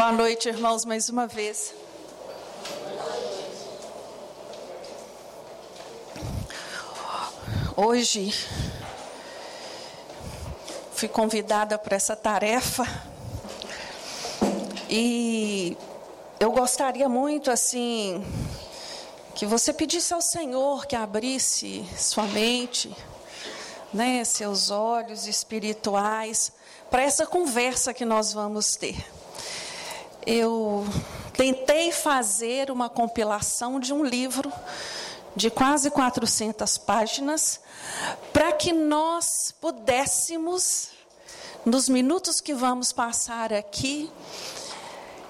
Boa noite, irmãos, mais uma vez. Hoje fui convidada para essa tarefa e eu gostaria muito assim que você pedisse ao Senhor que abrisse sua mente, né, seus olhos espirituais para essa conversa que nós vamos ter. Eu tentei fazer uma compilação de um livro de quase 400 páginas, para que nós pudéssemos, nos minutos que vamos passar aqui,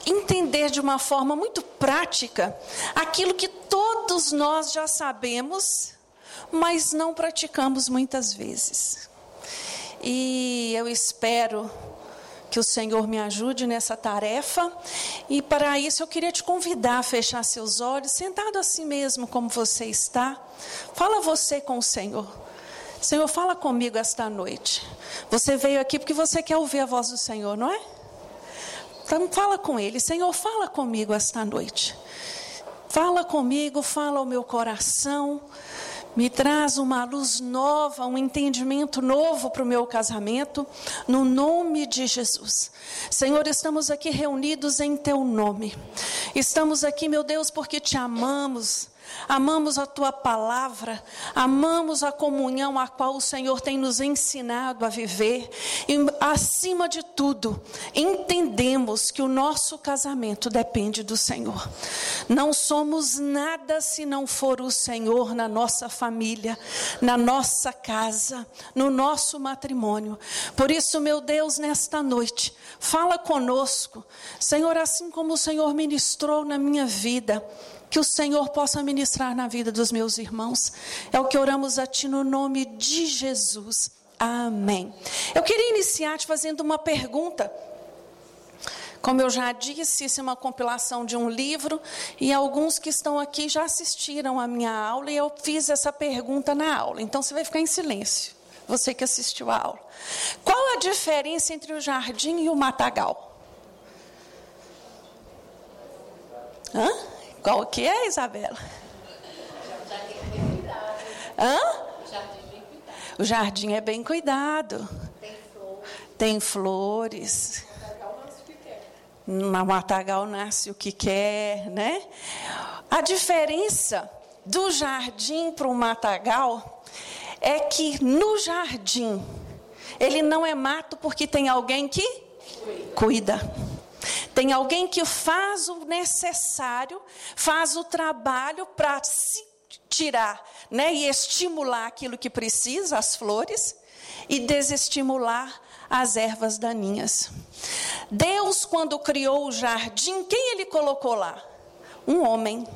entender de uma forma muito prática aquilo que todos nós já sabemos, mas não praticamos muitas vezes. E eu espero que o Senhor me ajude nessa tarefa. E para isso eu queria te convidar a fechar seus olhos, sentado assim mesmo como você está. Fala você com o Senhor. Senhor, fala comigo esta noite. Você veio aqui porque você quer ouvir a voz do Senhor, não é? Então fala com Ele. Senhor, fala comigo esta noite. Fala comigo, fala ao meu coração. Me traz uma luz nova, um entendimento novo para o meu casamento, no nome de Jesus. Senhor, estamos aqui reunidos em Teu nome. Estamos aqui, meu Deus, porque te amamos amamos a tua palavra, amamos a comunhão a qual o Senhor tem nos ensinado a viver, e acima de tudo, entendemos que o nosso casamento depende do Senhor. Não somos nada se não for o Senhor na nossa família, na nossa casa, no nosso matrimônio. Por isso, meu Deus, nesta noite, fala conosco, Senhor, assim como o Senhor ministrou na minha vida que o Senhor possa ministrar na vida dos meus irmãos. É o que oramos a Ti no nome de Jesus. Amém. Eu queria iniciar te fazendo uma pergunta. Como eu já disse, isso é uma compilação de um livro e alguns que estão aqui já assistiram a minha aula e eu fiz essa pergunta na aula. Então você vai ficar em silêncio, você que assistiu a aula. Qual a diferença entre o jardim e o matagal? Hã? Qual que é, Isabela? Hã? O jardim é bem cuidado. Tem flores. Na matagal nasce o que quer, né? A diferença do jardim para o matagal é que no jardim ele não é mato porque tem alguém que cuida. Tem alguém que faz o necessário, faz o trabalho para se tirar né, e estimular aquilo que precisa, as flores, e desestimular as ervas daninhas. Deus, quando criou o jardim, quem ele colocou lá? Um homem.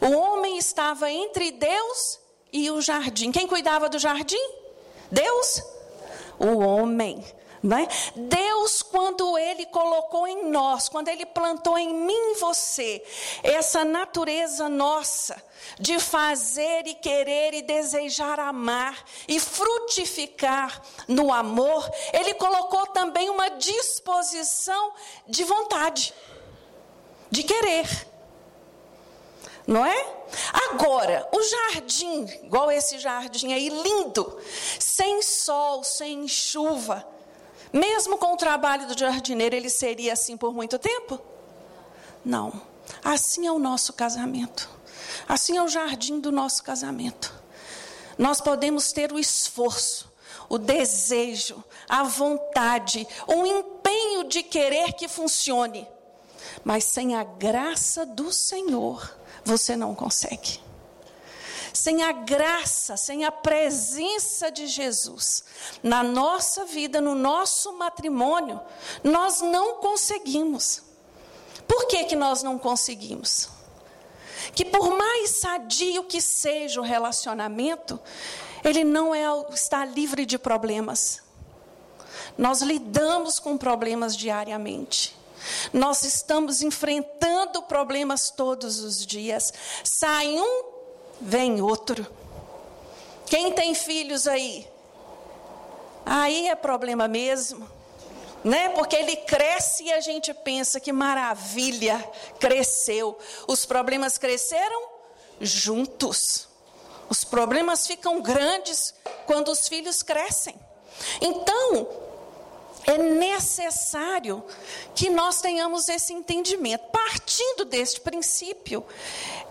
O homem estava entre Deus e o jardim. Quem cuidava do jardim? Deus? O homem. Né? Deus, quando Ele colocou em nós, quando Ele plantou em mim e você, essa natureza nossa de fazer e querer e desejar amar e frutificar no amor, Ele colocou também uma disposição de vontade, de querer. Não é? Agora, o jardim, igual esse jardim aí, lindo, sem sol, sem chuva, mesmo com o trabalho do jardineiro, ele seria assim por muito tempo? Não. Assim é o nosso casamento. Assim é o jardim do nosso casamento. Nós podemos ter o esforço, o desejo, a vontade, o empenho de querer que funcione, mas sem a graça do Senhor, você não consegue sem a graça, sem a presença de Jesus na nossa vida, no nosso matrimônio, nós não conseguimos. Por que, que nós não conseguimos? Que por mais sadio que seja o relacionamento, ele não é, está livre de problemas. Nós lidamos com problemas diariamente. Nós estamos enfrentando problemas todos os dias. Sai um, vem outro. Quem tem filhos aí? Aí é problema mesmo. né? Porque ele cresce e a gente pensa que maravilha, cresceu. Os problemas cresceram juntos. Os problemas ficam grandes quando os filhos crescem. Então, é necessário que nós tenhamos esse entendimento. Partindo deste princípio,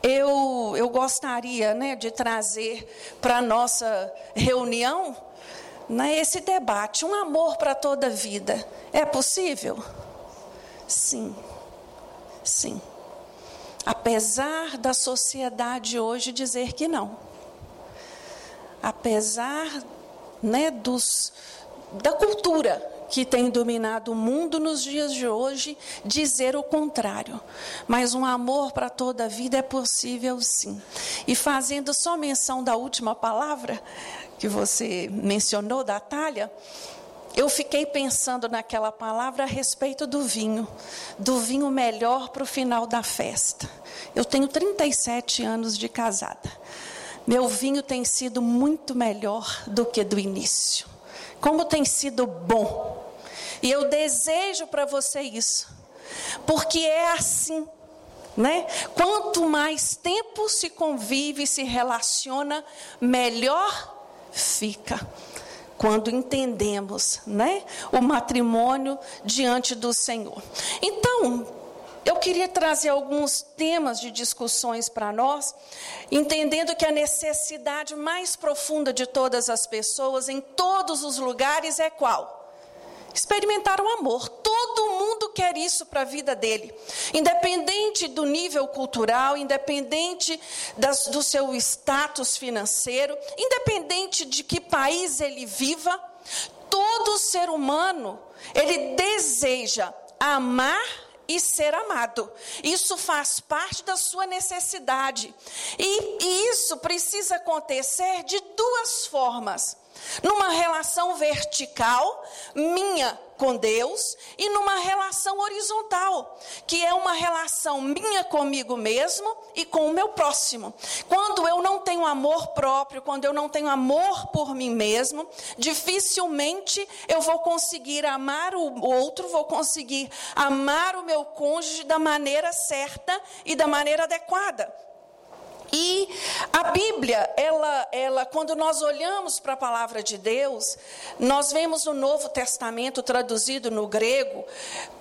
eu, eu gostaria né, de trazer para a nossa reunião né, esse debate: um amor para toda a vida. É possível? Sim, sim. Apesar da sociedade hoje dizer que não. Apesar né, dos, da cultura que tem dominado o mundo nos dias de hoje dizer o contrário. Mas um amor para toda a vida é possível sim. E fazendo só menção da última palavra que você mencionou, da talha, eu fiquei pensando naquela palavra a respeito do vinho, do vinho melhor para o final da festa. Eu tenho 37 anos de casada. Meu vinho tem sido muito melhor do que do início. Como tem sido bom e eu desejo para você isso, porque é assim, né? Quanto mais tempo se convive, se relaciona, melhor fica. Quando entendemos, né, o matrimônio diante do Senhor. Então, eu queria trazer alguns temas de discussões para nós, entendendo que a necessidade mais profunda de todas as pessoas, em todos os lugares, é qual? Experimentar o amor. Todo mundo quer isso para a vida dele, independente do nível cultural, independente das, do seu status financeiro, independente de que país ele viva. Todo ser humano ele deseja amar e ser amado. Isso faz parte da sua necessidade. E, e, isso precisa acontecer de duas formas numa relação vertical, minha com Deus, e numa relação horizontal, que é uma relação minha comigo mesmo e com o meu próximo. Quando eu não tenho amor próprio, quando eu não tenho amor por mim mesmo, dificilmente eu vou conseguir amar o outro, vou conseguir amar o meu cônjuge da maneira certa e da maneira adequada. E a Bíblia, ela, ela, quando nós olhamos para a palavra de Deus, nós vemos no Novo Testamento traduzido no grego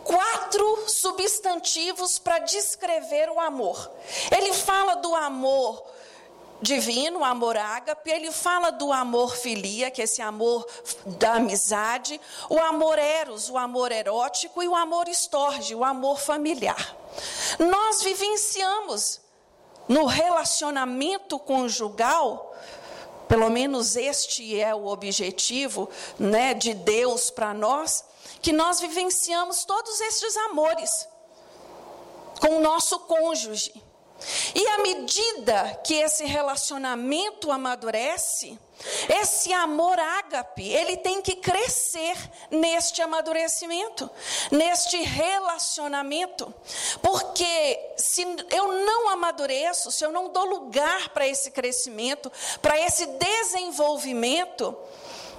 quatro substantivos para descrever o amor. Ele fala do amor divino, amor ágape, ele fala do amor filia, que é esse amor da amizade, o amor eros, o amor erótico e o amor estorge, o amor familiar. Nós vivenciamos no relacionamento conjugal, pelo menos este é o objetivo, né, de Deus para nós, que nós vivenciamos todos estes amores com o nosso cônjuge. E à medida que esse relacionamento amadurece, esse amor ágape, ele tem que crescer neste amadurecimento, neste relacionamento. Porque se eu não amadureço, se eu não dou lugar para esse crescimento, para esse desenvolvimento,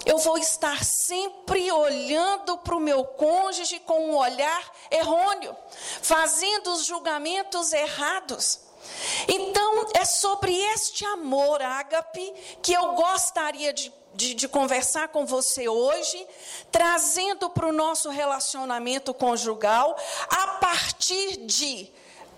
eu vou estar sempre olhando para o meu cônjuge com um olhar errôneo, fazendo os julgamentos errados. Então, é sobre este amor ágape que eu gostaria de, de, de conversar com você hoje, trazendo para o nosso relacionamento conjugal, a partir de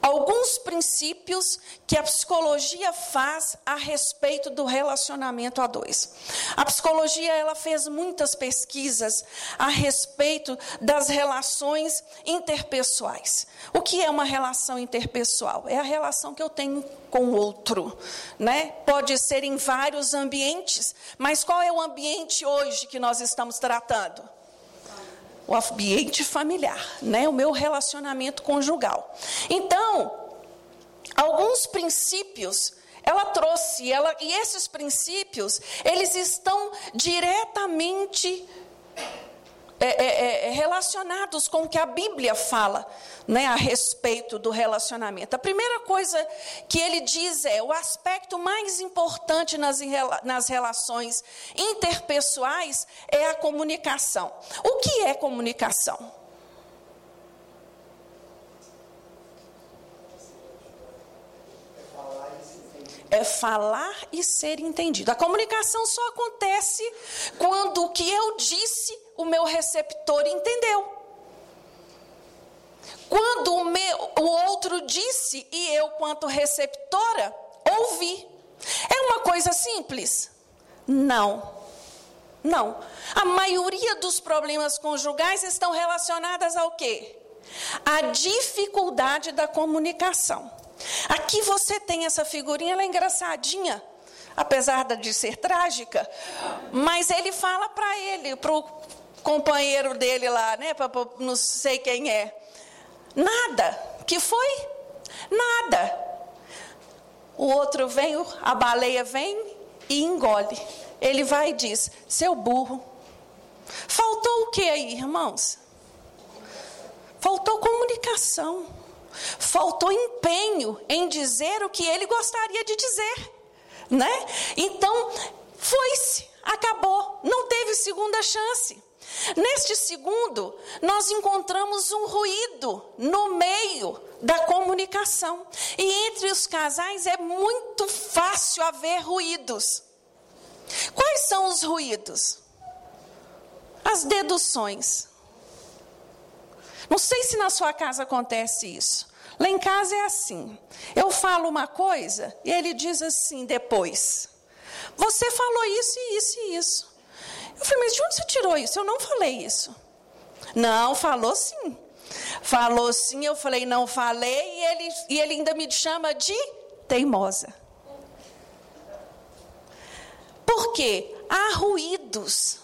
alguns princípios que a psicologia faz a respeito do relacionamento a dois. A psicologia ela fez muitas pesquisas a respeito das relações interpessoais. O que é uma relação interpessoal? É a relação que eu tenho com o outro, né? Pode ser em vários ambientes, mas qual é o ambiente hoje que nós estamos tratando? O ambiente familiar, né? o meu relacionamento conjugal. Então, alguns princípios ela trouxe, ela, e esses princípios, eles estão diretamente é, é, é, relacionados com o que a Bíblia fala né, a respeito do relacionamento. A primeira coisa que ele diz é: o aspecto mais importante nas, nas relações interpessoais é a comunicação. O que é comunicação? É falar e ser entendido. A comunicação só acontece quando o que eu disse, o meu receptor entendeu. Quando o, meu, o outro disse e eu, quanto receptora, ouvi. É uma coisa simples? Não. Não. A maioria dos problemas conjugais estão relacionadas ao quê? A dificuldade da comunicação. Aqui você tem essa figurinha, ela é engraçadinha, apesar de ser trágica, mas ele fala para ele, para o companheiro dele lá, né, pra, pra, não sei quem é, nada, que foi? Nada. O outro vem, a baleia vem e engole. Ele vai e diz: seu burro. Faltou o que aí, irmãos? Faltou comunicação. Faltou empenho em dizer o que ele gostaria de dizer, né? Então, foi-se, acabou, não teve segunda chance. Neste segundo, nós encontramos um ruído no meio da comunicação. E entre os casais é muito fácil haver ruídos. Quais são os ruídos? As deduções. Não sei se na sua casa acontece isso. Lá em casa é assim. Eu falo uma coisa e ele diz assim depois: Você falou isso e isso e isso. Eu falei, mas de onde você tirou isso? Eu não falei isso. Não, falou sim. Falou sim, eu falei, não falei, e ele, e ele ainda me chama de teimosa. Por quê? Há ruídos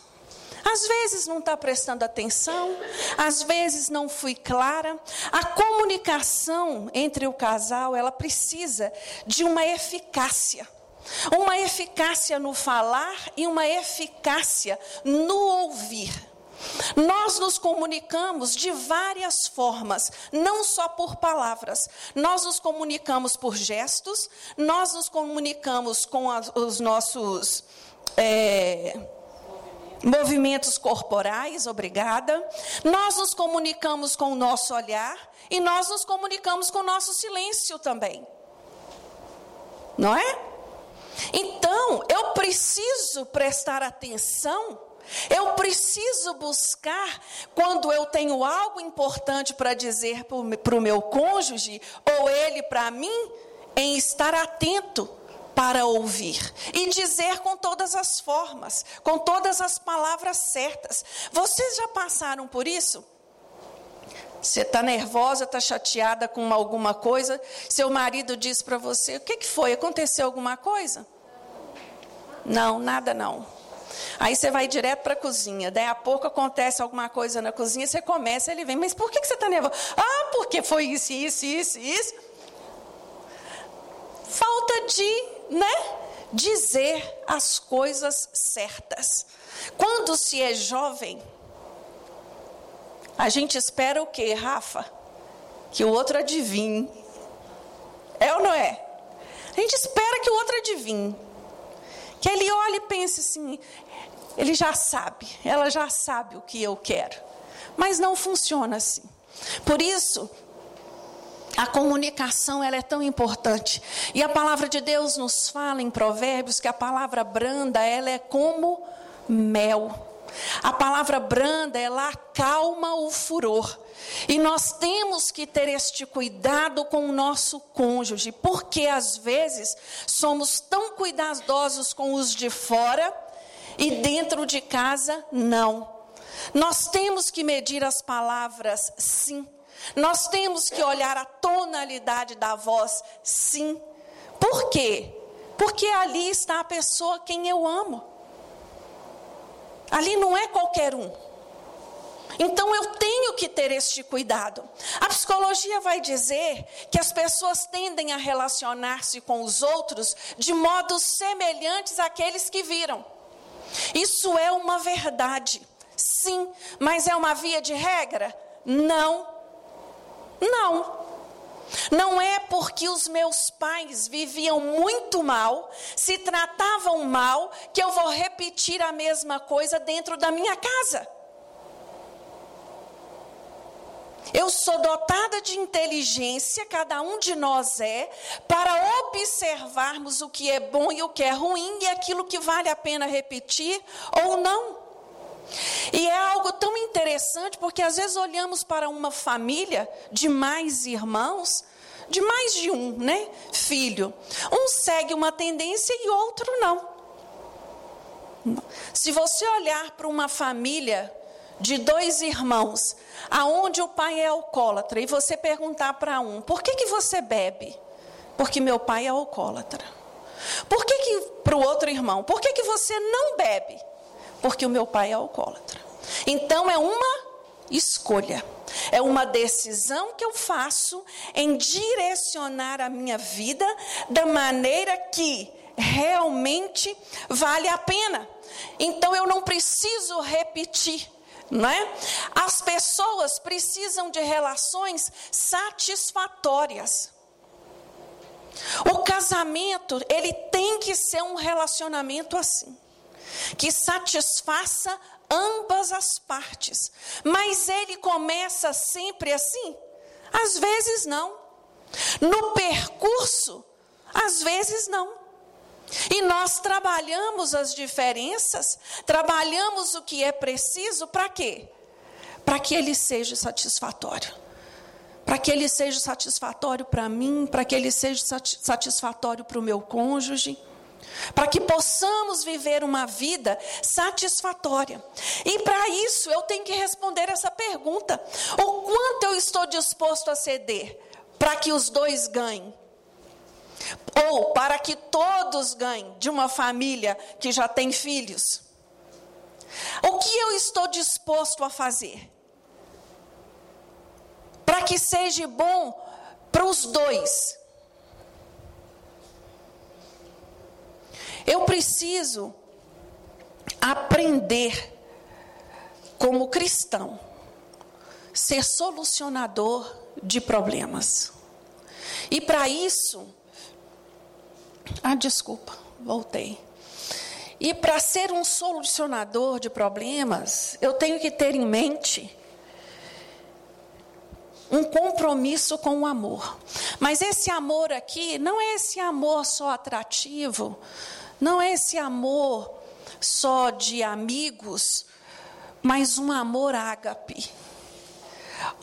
às vezes não está prestando atenção, às vezes não fui clara. A comunicação entre o casal, ela precisa de uma eficácia. Uma eficácia no falar e uma eficácia no ouvir. Nós nos comunicamos de várias formas, não só por palavras. Nós nos comunicamos por gestos, nós nos comunicamos com os nossos. É, movimentos corporais, obrigada. Nós nos comunicamos com o nosso olhar e nós nos comunicamos com o nosso silêncio também. Não é? Então, eu preciso prestar atenção, eu preciso buscar, quando eu tenho algo importante para dizer para o meu cônjuge, ou ele para mim, em estar atento para ouvir e dizer com todas as formas, com todas as palavras certas. Vocês já passaram por isso? Você está nervosa, está chateada com alguma coisa, seu marido diz para você: o que, que foi? Aconteceu alguma coisa? Não, nada não. Aí você vai direto para a cozinha. Daí a pouco acontece alguma coisa na cozinha, você começa, ele vem, mas por que, que você está nervosa? Ah, porque foi isso, isso, isso, isso. Falta de né, dizer as coisas certas. Quando se é jovem, a gente espera o quê, Rafa? Que o outro adivinhe. É ou não é? A gente espera que o outro adivinhe. Que ele olhe e pense assim: ele já sabe, ela já sabe o que eu quero. Mas não funciona assim. Por isso, a comunicação ela é tão importante. E a palavra de Deus nos fala em Provérbios que a palavra branda ela é como mel. A palavra branda ela acalma o furor. E nós temos que ter este cuidado com o nosso cônjuge, porque às vezes somos tão cuidadosos com os de fora e dentro de casa não. Nós temos que medir as palavras sim nós temos que olhar a tonalidade da voz, sim. Por quê? Porque ali está a pessoa quem eu amo. Ali não é qualquer um. Então eu tenho que ter este cuidado. A psicologia vai dizer que as pessoas tendem a relacionar-se com os outros de modos semelhantes àqueles que viram. Isso é uma verdade. Sim, mas é uma via de regra? Não. Não. Não é porque os meus pais viviam muito mal, se tratavam mal, que eu vou repetir a mesma coisa dentro da minha casa. Eu sou dotada de inteligência, cada um de nós é, para observarmos o que é bom e o que é ruim e aquilo que vale a pena repetir ou não. E é algo tão interessante porque às vezes olhamos para uma família de mais irmãos, de mais de um, né, filho. Um segue uma tendência e outro não. Se você olhar para uma família de dois irmãos, aonde o pai é alcoólatra, e você perguntar para um: por que, que você bebe? Porque meu pai é alcoólatra. Por que, que para o outro irmão? Por que, que você não bebe? Porque o meu pai é alcoólatra. Então é uma escolha. É uma decisão que eu faço em direcionar a minha vida da maneira que realmente vale a pena. Então eu não preciso repetir não é? As pessoas precisam de relações satisfatórias. O casamento, ele tem que ser um relacionamento assim, que satisfaça ambas as partes. Mas ele começa sempre assim? Às vezes não. No percurso, às vezes não. E nós trabalhamos as diferenças, trabalhamos o que é preciso para quê? Para que ele seja satisfatório. Para que ele seja satisfatório para mim, para que ele seja satisfatório para o meu cônjuge, para que possamos viver uma vida satisfatória. E para isso eu tenho que responder essa pergunta: o quanto eu estou disposto a ceder para que os dois ganhem? Ou para que todos ganhem de uma família que já tem filhos. O que eu estou disposto a fazer? Para que seja bom para os dois. Eu preciso aprender, como cristão, ser solucionador de problemas. E para isso, ah, desculpa, voltei. E para ser um solucionador de problemas, eu tenho que ter em mente um compromisso com o amor. Mas esse amor aqui não é esse amor só atrativo, não é esse amor só de amigos, mas um amor ágape,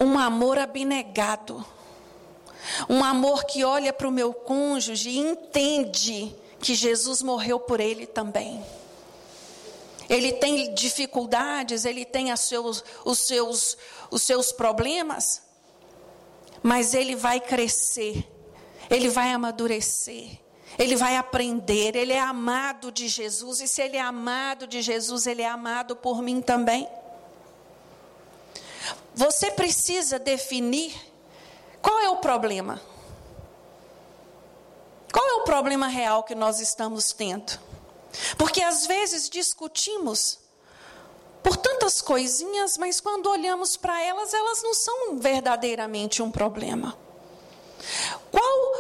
um amor abnegado um amor que olha para o meu cônjuge e entende que Jesus morreu por ele também. Ele tem dificuldades, ele tem seus, os, seus, os seus problemas, mas ele vai crescer, ele vai amadurecer, ele vai aprender, ele é amado de Jesus, e se ele é amado de Jesus, ele é amado por mim também. Você precisa definir qual é o problema? Qual é o problema real que nós estamos tendo? Porque às vezes discutimos por tantas coisinhas, mas quando olhamos para elas, elas não são verdadeiramente um problema. Qual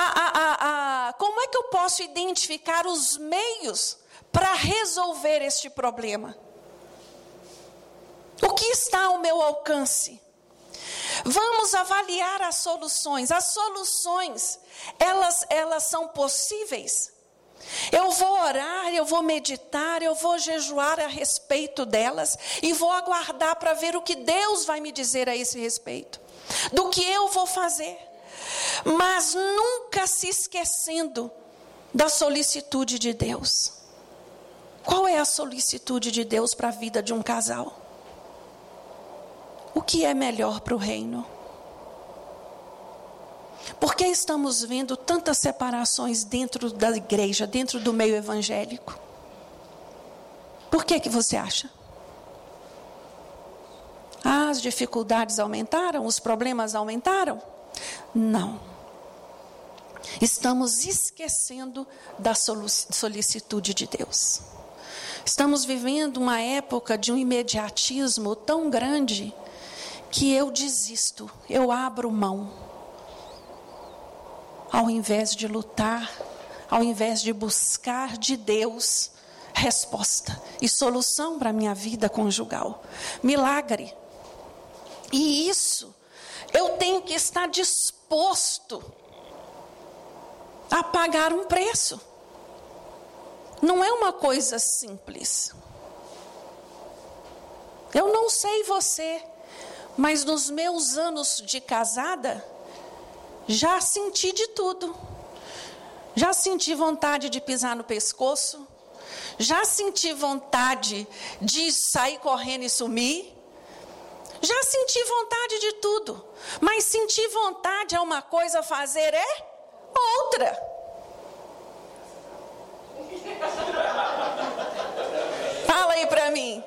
a, a, a, como é que eu posso identificar os meios para resolver este problema? O que está ao meu alcance? Vamos avaliar as soluções. As soluções, elas, elas são possíveis. Eu vou orar, eu vou meditar, eu vou jejuar a respeito delas e vou aguardar para ver o que Deus vai me dizer a esse respeito, do que eu vou fazer, mas nunca se esquecendo da solicitude de Deus. Qual é a solicitude de Deus para a vida de um casal? o que é melhor para o reino? Por que estamos vendo tantas separações dentro da igreja, dentro do meio evangélico? Por que que você acha? As dificuldades aumentaram, os problemas aumentaram? Não. Estamos esquecendo da solicitude de Deus. Estamos vivendo uma época de um imediatismo tão grande que eu desisto, eu abro mão. Ao invés de lutar, ao invés de buscar de Deus resposta e solução para a minha vida conjugal. Milagre. E isso eu tenho que estar disposto a pagar um preço. Não é uma coisa simples. Eu não sei você, mas nos meus anos de casada, já senti de tudo. Já senti vontade de pisar no pescoço, já senti vontade de sair correndo e sumir. Já senti vontade de tudo. Mas sentir vontade é uma coisa, fazer é outra. Fala aí para mim.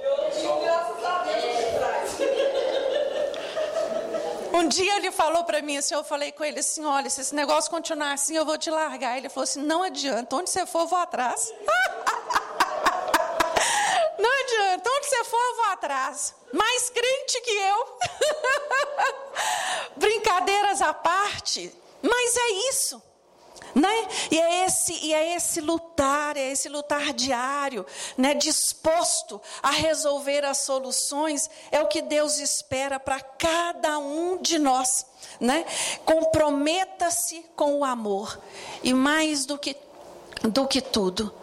Um dia ele falou para mim assim, eu falei com ele assim, olha, se esse negócio continuar assim, eu vou te largar. Ele falou assim, não adianta, onde você for, eu vou atrás. Não adianta, onde você for, eu vou atrás. Mais crente que eu. Brincadeiras à parte, mas é isso. Né? E é esse e é esse lutar, é esse lutar diário, né, disposto a resolver as soluções, é o que Deus espera para cada um de nós, né? Comprometa-se com o amor e mais do que do que tudo,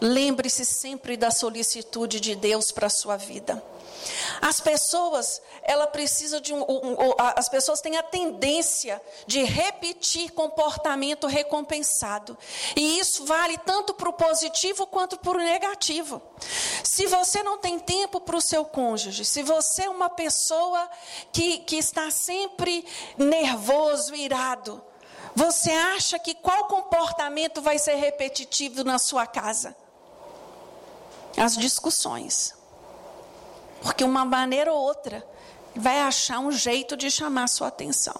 lembre-se sempre da solicitude de Deus para a sua vida. As pessoas, ela precisa de um, um, um, as pessoas têm a tendência de repetir comportamento recompensado. E isso vale tanto para o positivo quanto para o negativo. Se você não tem tempo para o seu cônjuge, se você é uma pessoa que, que está sempre nervoso, irado, você acha que qual comportamento vai ser repetitivo na sua casa? As discussões. Porque uma maneira ou outra vai achar um jeito de chamar sua atenção.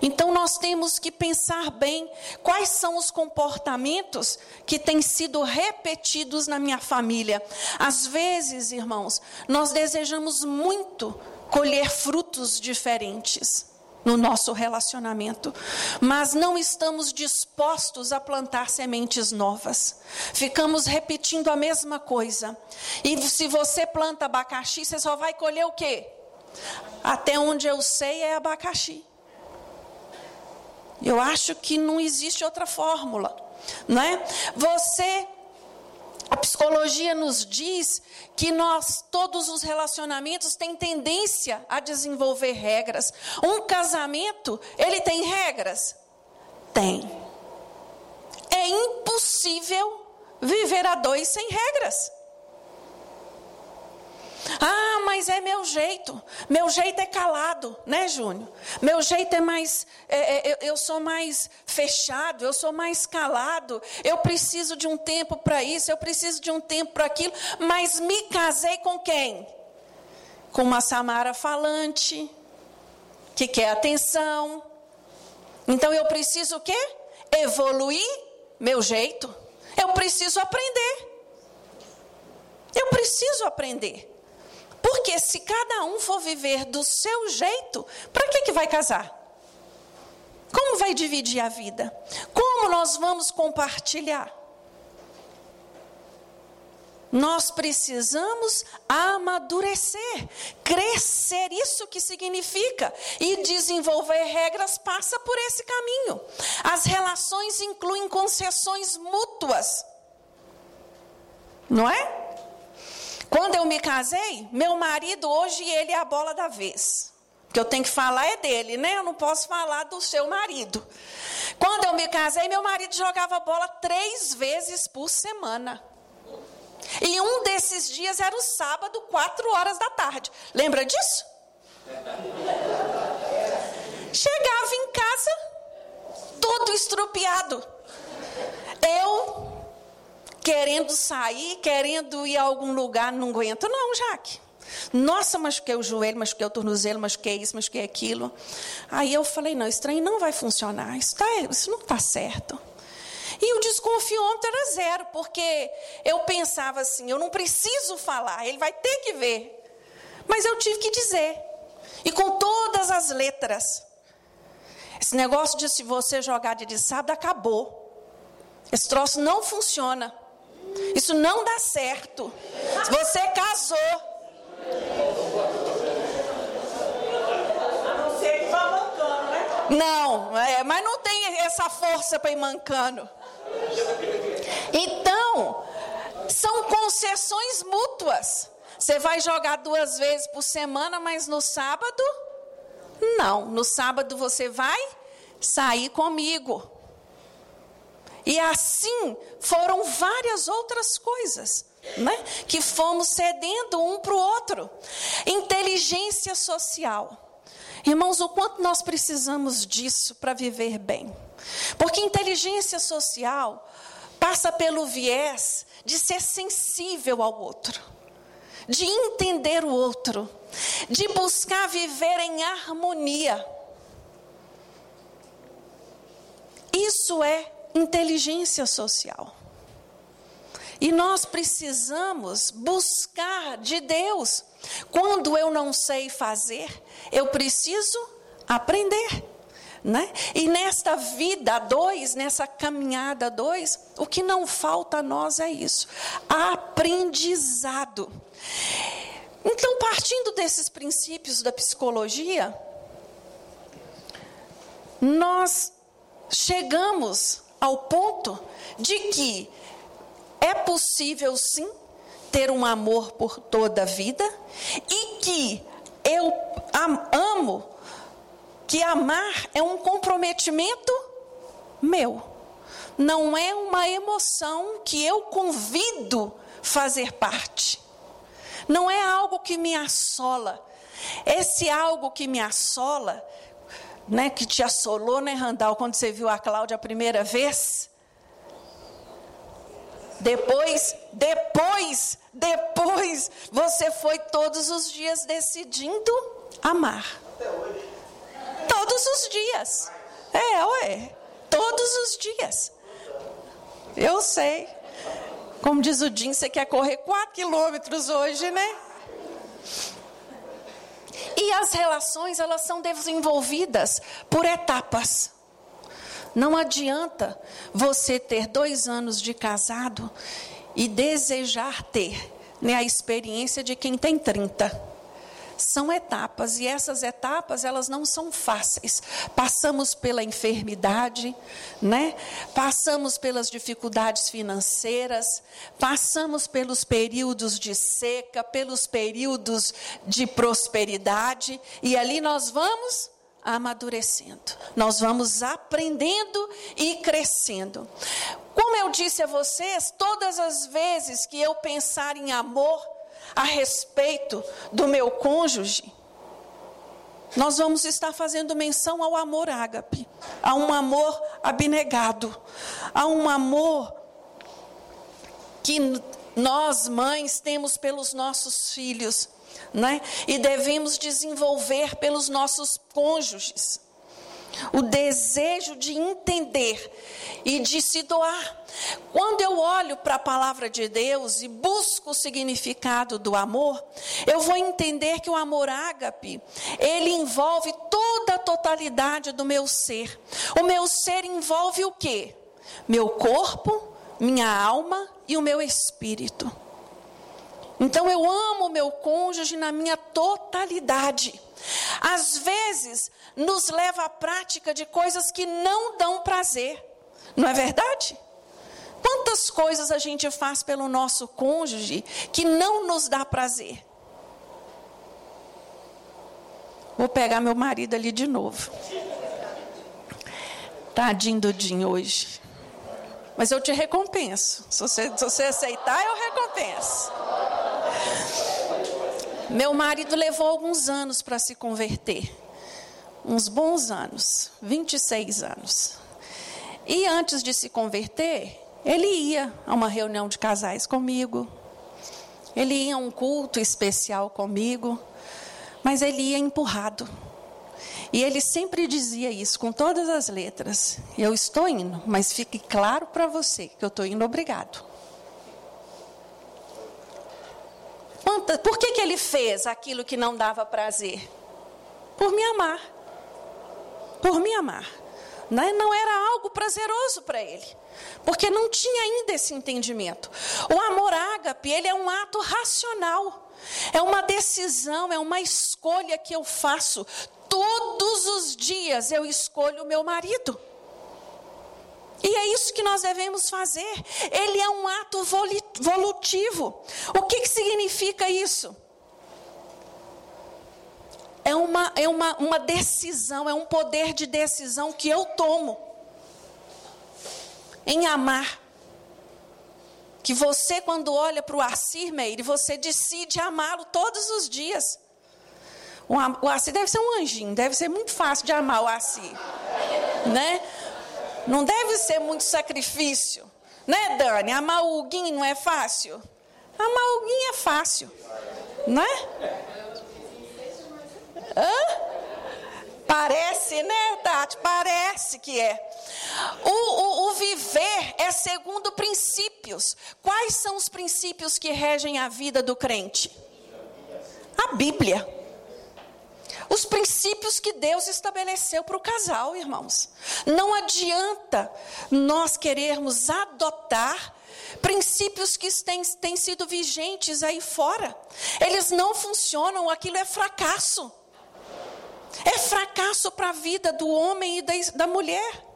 Então nós temos que pensar bem quais são os comportamentos que têm sido repetidos na minha família. Às vezes, irmãos, nós desejamos muito colher frutos diferentes no nosso relacionamento, mas não estamos dispostos a plantar sementes novas. Ficamos repetindo a mesma coisa. E se você planta abacaxi, você só vai colher o quê? Até onde eu sei é abacaxi. Eu acho que não existe outra fórmula, não é? Você a psicologia nos diz que nós, todos os relacionamentos, têm tendência a desenvolver regras. Um casamento, ele tem regras? Tem. É impossível viver a dois sem regras. Ah, mas é meu jeito. Meu jeito é calado, né, Júnior? Meu jeito é mais. É, é, eu sou mais fechado, eu sou mais calado. Eu preciso de um tempo para isso, eu preciso de um tempo para aquilo. Mas me casei com quem? Com uma Samara falante, que quer atenção. Então eu preciso o quê? Evoluir meu jeito. Eu preciso aprender. Eu preciso aprender. Porque se cada um for viver do seu jeito, para que, que vai casar? Como vai dividir a vida? Como nós vamos compartilhar? Nós precisamos amadurecer, crescer, isso que significa. E desenvolver regras passa por esse caminho. As relações incluem concessões mútuas. Não é? Quando eu me casei, meu marido hoje ele é a bola da vez. O que eu tenho que falar é dele, né? Eu não posso falar do seu marido. Quando eu me casei, meu marido jogava bola três vezes por semana. E um desses dias era o sábado, quatro horas da tarde. Lembra disso? Chegava em casa, todo estrupiado. Eu querendo sair, querendo ir a algum lugar, não aguento. Não, Jaque. Nossa, machuquei o joelho, machuquei o tornozelo, machuquei isso, machuquei aquilo. Aí eu falei, não, trem não vai funcionar. Isso, tá, isso não está certo. E o desconfiômetro era zero, porque eu pensava assim: eu não preciso falar, ele vai ter que ver. Mas eu tive que dizer, e com todas as letras. Esse negócio de se você jogar dia de sábado acabou. Esse troço não funciona. Isso não dá certo. Você casou. Não, é, mas não tem essa força para ir mancando. Então, são concessões mútuas. Você vai jogar duas vezes por semana, mas no sábado, não. No sábado você vai sair comigo. E assim foram várias outras coisas. Né? Que fomos cedendo um para o outro. Inteligência social. Irmãos, o quanto nós precisamos disso para viver bem. Porque inteligência social passa pelo viés de ser sensível ao outro, de entender o outro, de buscar viver em harmonia. Isso é inteligência social. E nós precisamos buscar de Deus. Quando eu não sei fazer, eu preciso aprender. Né? E nesta vida dois, nessa caminhada dois, o que não falta a nós é isso: aprendizado. Então, partindo desses princípios da psicologia, nós chegamos ao ponto de que é possível sim ter um amor por toda a vida e que eu amo, que amar é um comprometimento meu. Não é uma emoção que eu convido fazer parte. Não é algo que me assola. Esse algo que me assola, né, que te assolou, né, Randall, quando você viu a Cláudia a primeira vez, depois, depois, depois, você foi todos os dias decidindo amar. Todos os dias. É, ué. Todos os dias. Eu sei. Como diz o Jim, você quer correr 4 quilômetros hoje, né? E as relações, elas são desenvolvidas por etapas. Não adianta você ter dois anos de casado e desejar ter né, a experiência de quem tem 30 são etapas e essas etapas elas não são fáceis. Passamos pela enfermidade, né? Passamos pelas dificuldades financeiras, passamos pelos períodos de seca, pelos períodos de prosperidade e ali nós vamos amadurecendo. Nós vamos aprendendo e crescendo. Como eu disse a vocês, todas as vezes que eu pensar em amor a respeito do meu cônjuge, nós vamos estar fazendo menção ao amor ágape, a um amor abnegado, a um amor que nós, mães, temos pelos nossos filhos né? e devemos desenvolver pelos nossos cônjuges. O desejo de entender e de se doar. Quando eu olho para a palavra de Deus e busco o significado do amor, eu vou entender que o amor ágape, ele envolve toda a totalidade do meu ser. O meu ser envolve o quê? Meu corpo, minha alma e o meu espírito. Então eu amo o meu cônjuge na minha totalidade. Às vezes, nos leva à prática de coisas que não dão prazer, não é verdade? Quantas coisas a gente faz pelo nosso cônjuge que não nos dá prazer? Vou pegar meu marido ali de novo. Tadinho do Dinho hoje. Mas eu te recompenso. Se você, se você aceitar, eu recompenso. Meu marido levou alguns anos para se converter. Uns bons anos, 26 anos. E antes de se converter, ele ia a uma reunião de casais comigo. Ele ia a um culto especial comigo. Mas ele ia empurrado. E ele sempre dizia isso com todas as letras. Eu estou indo, mas fique claro para você que eu estou indo obrigado. Por que, que ele fez aquilo que não dava prazer? Por me amar. Por me amar. Né? Não era algo prazeroso para ele. Porque não tinha ainda esse entendimento. O amor ágape, ele é um ato racional. É uma decisão, é uma escolha que eu faço. Todos os dias eu escolho o meu marido. E é isso que nós devemos fazer. Ele é um ato volutivo. O que, que significa isso? É, uma, é uma, uma decisão, é um poder de decisão que eu tomo em amar. Que você, quando olha para o Assir Meire, você decide amá-lo todos os dias. O Assir deve ser um anjinho, deve ser muito fácil de amar o Assir. Né? Não deve ser muito sacrifício. Né, Dani? Amar o não é fácil? Amar o é fácil. Não é? Hã? Parece, né, Tati? Parece que é. O, o, o, viver é segundo princípios. Quais são os princípios que regem a vida do crente? A Bíblia. Os princípios que Deus estabeleceu para o casal, irmãos. Não adianta nós querermos adotar princípios que têm, têm sido vigentes aí fora. Eles não funcionam, aquilo é fracasso. É fracasso para a vida do homem e da, da mulher.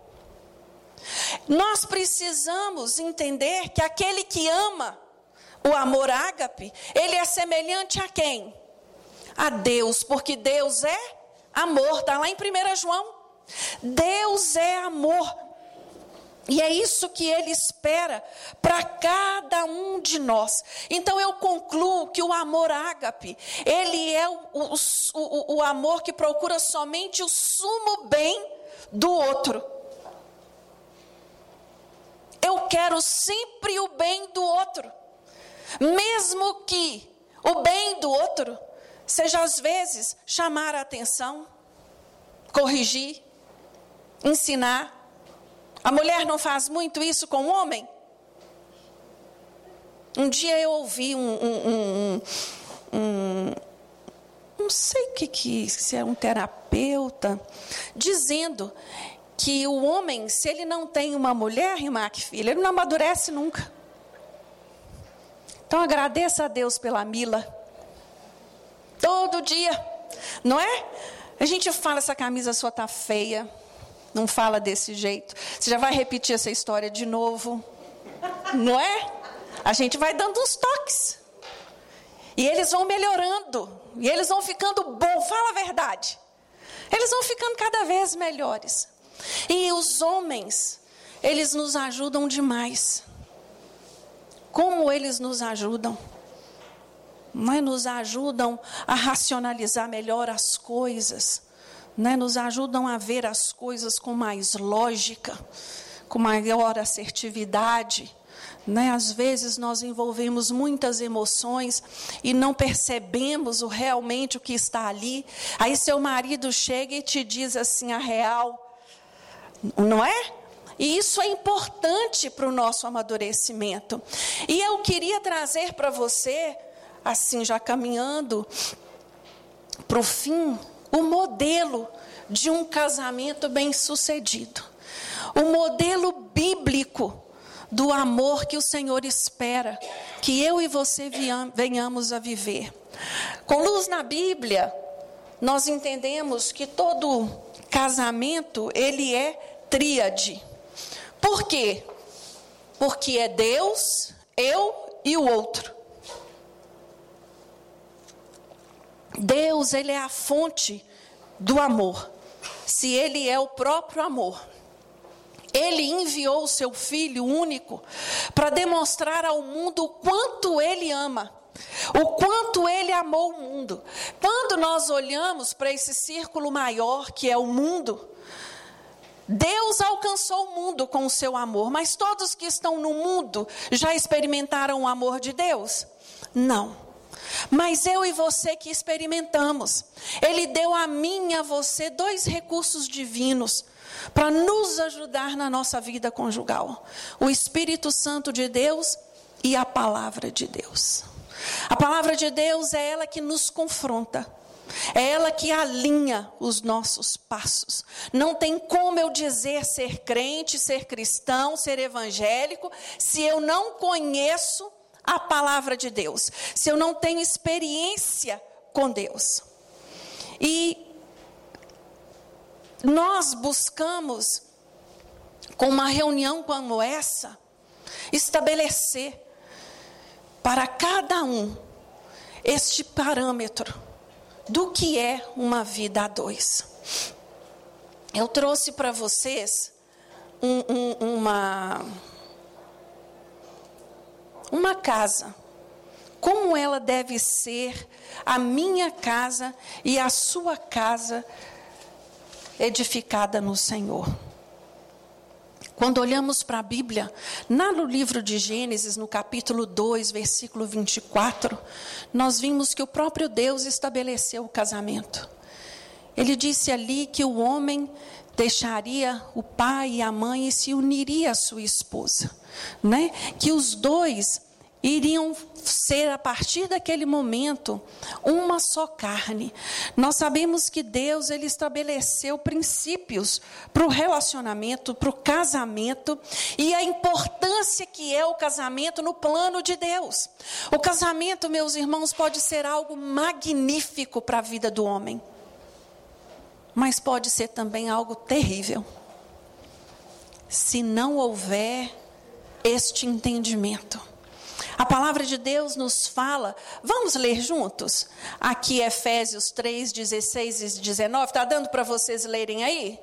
Nós precisamos entender que aquele que ama o amor ágape, ele é semelhante a quem? A Deus, porque Deus é amor, está lá em 1 João. Deus é amor. E é isso que ele espera para cada um de nós. Então eu concluo que o amor ágape, ele é o, o, o, o amor que procura somente o sumo bem do outro. Eu quero sempre o bem do outro, mesmo que o bem do outro seja às vezes chamar a atenção, corrigir, ensinar. A mulher não faz muito isso com o homem? Um dia eu ouvi um, um, um, um não sei o que, que se é um terapeuta, dizendo que o homem, se ele não tem uma mulher, irmã, filha, ele não amadurece nunca. Então agradeça a Deus pela Mila. Todo dia, não é? A gente fala essa camisa sua tá feia. Não fala desse jeito. Você já vai repetir essa história de novo. Não é? A gente vai dando uns toques. E eles vão melhorando. E eles vão ficando bom, fala a verdade. Eles vão ficando cada vez melhores. E os homens, eles nos ajudam demais. Como eles nos ajudam? Né, nos ajudam a racionalizar melhor as coisas, né, nos ajudam a ver as coisas com mais lógica, com maior assertividade. Né? Às vezes nós envolvemos muitas emoções e não percebemos o, realmente o que está ali. Aí seu marido chega e te diz assim a real, não é? E isso é importante para o nosso amadurecimento. E eu queria trazer para você assim, já caminhando para o fim, o modelo de um casamento bem-sucedido. O modelo bíblico do amor que o Senhor espera que eu e você venhamos a viver. Com luz na Bíblia, nós entendemos que todo casamento ele é tríade. Por quê? Porque é Deus, eu e o outro. Deus, ele é a fonte do amor. Se ele é o próprio amor, ele enviou o seu filho único para demonstrar ao mundo o quanto ele ama, o quanto ele amou o mundo. Quando nós olhamos para esse círculo maior que é o mundo, Deus alcançou o mundo com o seu amor, mas todos que estão no mundo já experimentaram o amor de Deus? Não. Mas eu e você que experimentamos. Ele deu a mim e a você dois recursos divinos para nos ajudar na nossa vida conjugal: o Espírito Santo de Deus e a palavra de Deus. A palavra de Deus é ela que nos confronta. É ela que alinha os nossos passos. Não tem como eu dizer ser crente, ser cristão, ser evangélico, se eu não conheço a palavra de Deus, se eu não tenho experiência com Deus. E nós buscamos, com uma reunião como essa, estabelecer para cada um este parâmetro do que é uma vida a dois. Eu trouxe para vocês um, um, uma, uma casa. Como ela deve ser a minha casa e a sua casa edificada no Senhor. Quando olhamos para a Bíblia, lá no livro de Gênesis, no capítulo 2, versículo 24, nós vimos que o próprio Deus estabeleceu o casamento. Ele disse ali que o homem deixaria o pai e a mãe e se uniria à sua esposa, né? Que os dois iriam ser a partir daquele momento uma só carne. Nós sabemos que Deus ele estabeleceu princípios para o relacionamento, para o casamento e a importância que é o casamento no plano de Deus. O casamento, meus irmãos, pode ser algo magnífico para a vida do homem, mas pode ser também algo terrível. Se não houver este entendimento. A palavra de Deus nos fala, vamos ler juntos? Aqui Efésios 3, 16 e 19, está dando para vocês lerem aí?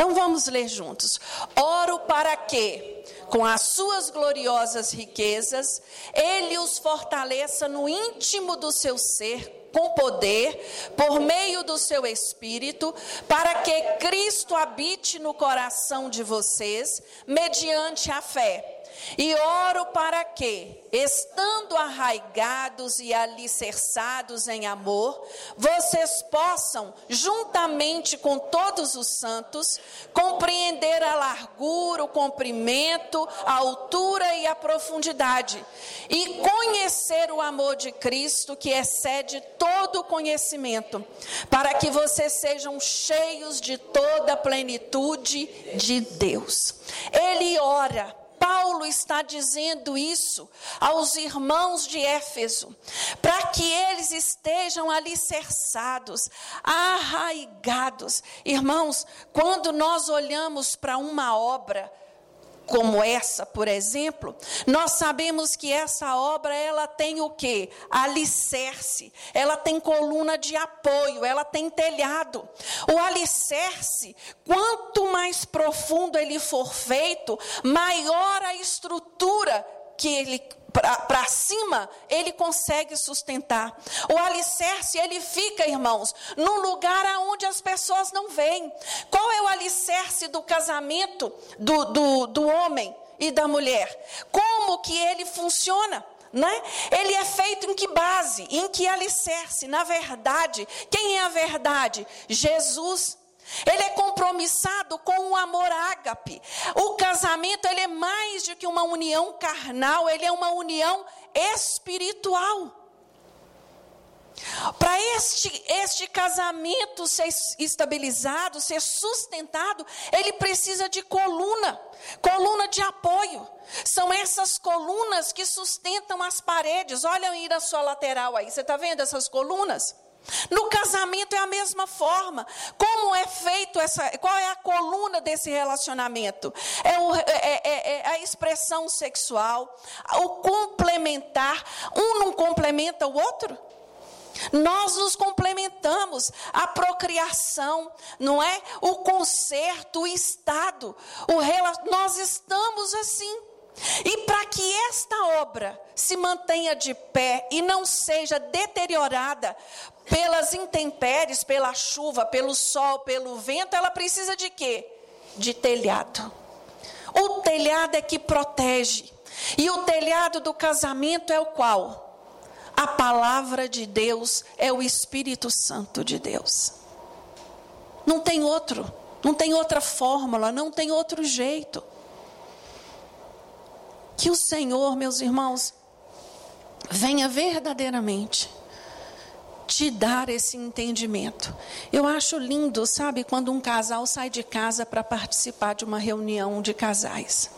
Então vamos ler juntos. Oro para que, com as suas gloriosas riquezas, Ele os fortaleça no íntimo do seu ser, com poder, por meio do seu Espírito, para que Cristo habite no coração de vocês, mediante a fé e oro para que, estando arraigados e alicerçados em amor, vocês possam, juntamente com todos os santos, compreender a largura, o comprimento, a altura e a profundidade, e conhecer o amor de Cristo que excede todo o conhecimento, para que vocês sejam cheios de toda a plenitude de Deus. Ele ora Paulo está dizendo isso aos irmãos de Éfeso, para que eles estejam alicerçados, arraigados. Irmãos, quando nós olhamos para uma obra, como essa, por exemplo, nós sabemos que essa obra ela tem o que? Alicerce, ela tem coluna de apoio, ela tem telhado. O alicerce, quanto mais profundo ele for feito, maior a estrutura que ele para cima, ele consegue sustentar. O alicerce, ele fica, irmãos, num lugar aonde as pessoas não veem. Qual é o alicerce do casamento do, do, do homem e da mulher? Como que ele funciona? Né? Ele é feito em que base? Em que alicerce? Na verdade, quem é a verdade? Jesus. Ele é compromissado com o amor ágape. O casamento ele é mais do que uma união carnal, ele é uma união espiritual. Para este, este casamento ser estabilizado, ser sustentado, ele precisa de coluna, coluna de apoio. São essas colunas que sustentam as paredes. Olha aí na sua lateral aí, você está vendo essas colunas? No casamento é a mesma forma. Como é feito essa. Qual é a coluna desse relacionamento? É, o, é, é, é, é a expressão sexual, o complementar. Um não complementa o outro? Nós nos complementamos, a procriação, não é? O conserto, o estado, o nós estamos assim. E para que esta obra se mantenha de pé e não seja deteriorada pelas intempéries, pela chuva, pelo sol, pelo vento, ela precisa de quê? De telhado. O telhado é que protege. E o telhado do casamento é o qual? A palavra de Deus é o Espírito Santo de Deus. Não tem outro, não tem outra fórmula, não tem outro jeito. Que o Senhor, meus irmãos, venha verdadeiramente te dar esse entendimento. Eu acho lindo, sabe, quando um casal sai de casa para participar de uma reunião de casais.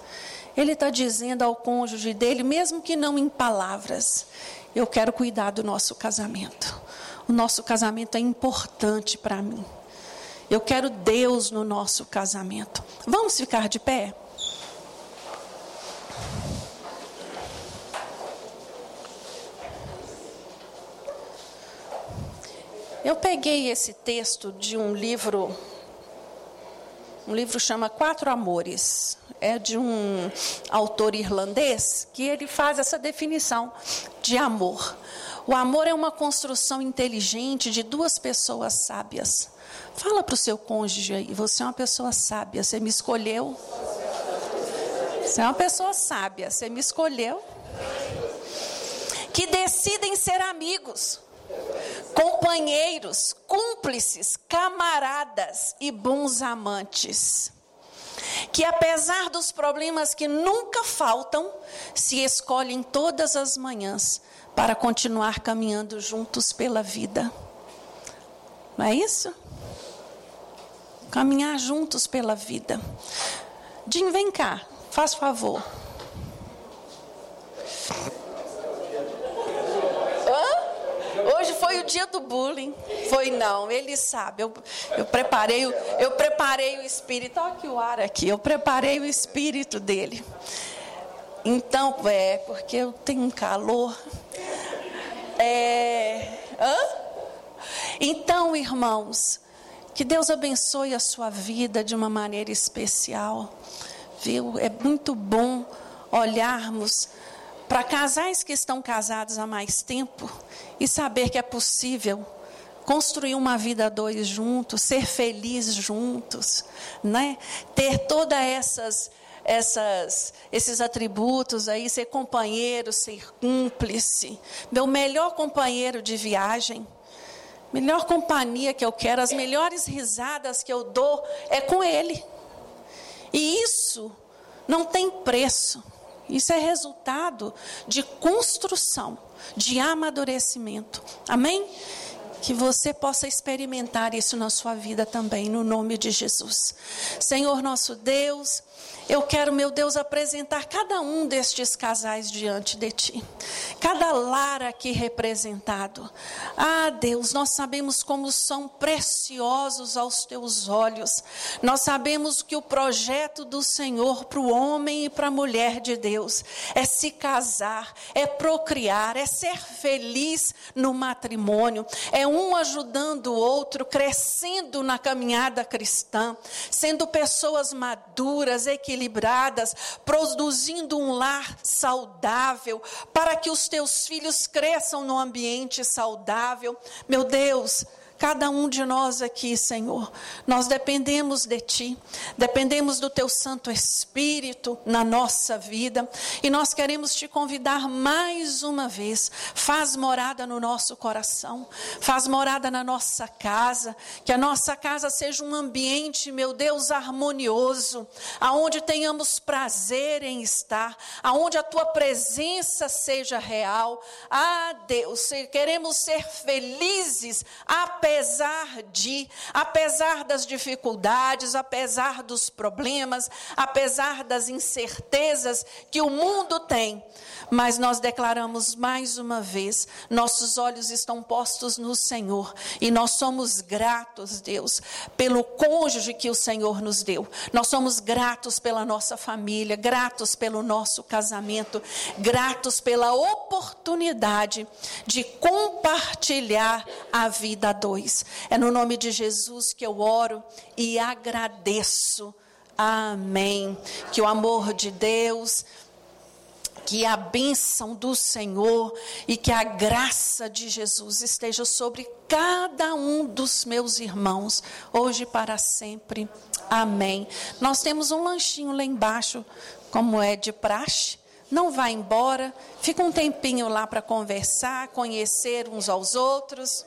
Ele está dizendo ao cônjuge dele, mesmo que não em palavras, eu quero cuidar do nosso casamento. O nosso casamento é importante para mim. Eu quero Deus no nosso casamento. Vamos ficar de pé? Eu peguei esse texto de um livro, um livro chama Quatro Amores. É de um autor irlandês que ele faz essa definição de amor. O amor é uma construção inteligente de duas pessoas sábias. Fala para o seu cônjuge aí, você é uma pessoa sábia, você me escolheu. Você é uma pessoa sábia, você me escolheu. Que decidem ser amigos companheiros, cúmplices, camaradas e bons amantes. Que apesar dos problemas que nunca faltam, se escolhem todas as manhãs para continuar caminhando juntos pela vida. Não é isso? Caminhar juntos pela vida. Jim, vem cá, faz favor. Hoje foi o dia do bullying. Foi não, ele sabe. Eu, eu preparei, eu preparei o espírito. Olha aqui o ar aqui. Eu preparei o espírito dele. Então, é, porque eu tenho um calor. É, hã? Então, irmãos, que Deus abençoe a sua vida de uma maneira especial. Viu? É muito bom olharmos para casais que estão casados há mais tempo e saber que é possível construir uma vida a dois juntos, ser felizes juntos, né? Ter todas essas essas, esses atributos aí, ser companheiro, ser cúmplice, meu melhor companheiro de viagem, melhor companhia que eu quero, as melhores risadas que eu dou é com ele. E isso não tem preço. Isso é resultado de construção, de amadurecimento. Amém? Que você possa experimentar isso na sua vida também, no nome de Jesus. Senhor nosso Deus, eu quero, meu Deus, apresentar cada um destes casais diante de Ti, cada lar aqui representado. Ah, Deus, nós sabemos como são preciosos aos Teus olhos, nós sabemos que o projeto do Senhor para o homem e para a mulher de Deus é se casar, é procriar, é ser feliz no matrimônio, é um ajudando o outro, crescendo na caminhada cristã, sendo pessoas maduras, equilibradas equilibradas, produzindo um lar saudável, para que os teus filhos cresçam no ambiente saudável. Meu Deus, Cada um de nós aqui, Senhor, nós dependemos de Ti, dependemos do Teu Santo Espírito na nossa vida. E nós queremos te convidar mais uma vez. Faz morada no nosso coração, faz morada na nossa casa, que a nossa casa seja um ambiente, meu Deus, harmonioso, aonde tenhamos prazer em estar, aonde a Tua presença seja real. Ah, Deus, queremos ser felizes, apesar apesar de, apesar das dificuldades, apesar dos problemas, apesar das incertezas que o mundo tem, mas nós declaramos mais uma vez: nossos olhos estão postos no Senhor e nós somos gratos, Deus, pelo cônjuge que o Senhor nos deu. Nós somos gratos pela nossa família, gratos pelo nosso casamento, gratos pela oportunidade de compartilhar a vida a dois. É no nome de Jesus que eu oro e agradeço. Amém. Que o amor de Deus que a bênção do Senhor e que a graça de Jesus esteja sobre cada um dos meus irmãos, hoje para sempre. Amém. Nós temos um lanchinho lá embaixo, como é de praxe. não vá embora, fica um tempinho lá para conversar, conhecer uns aos outros.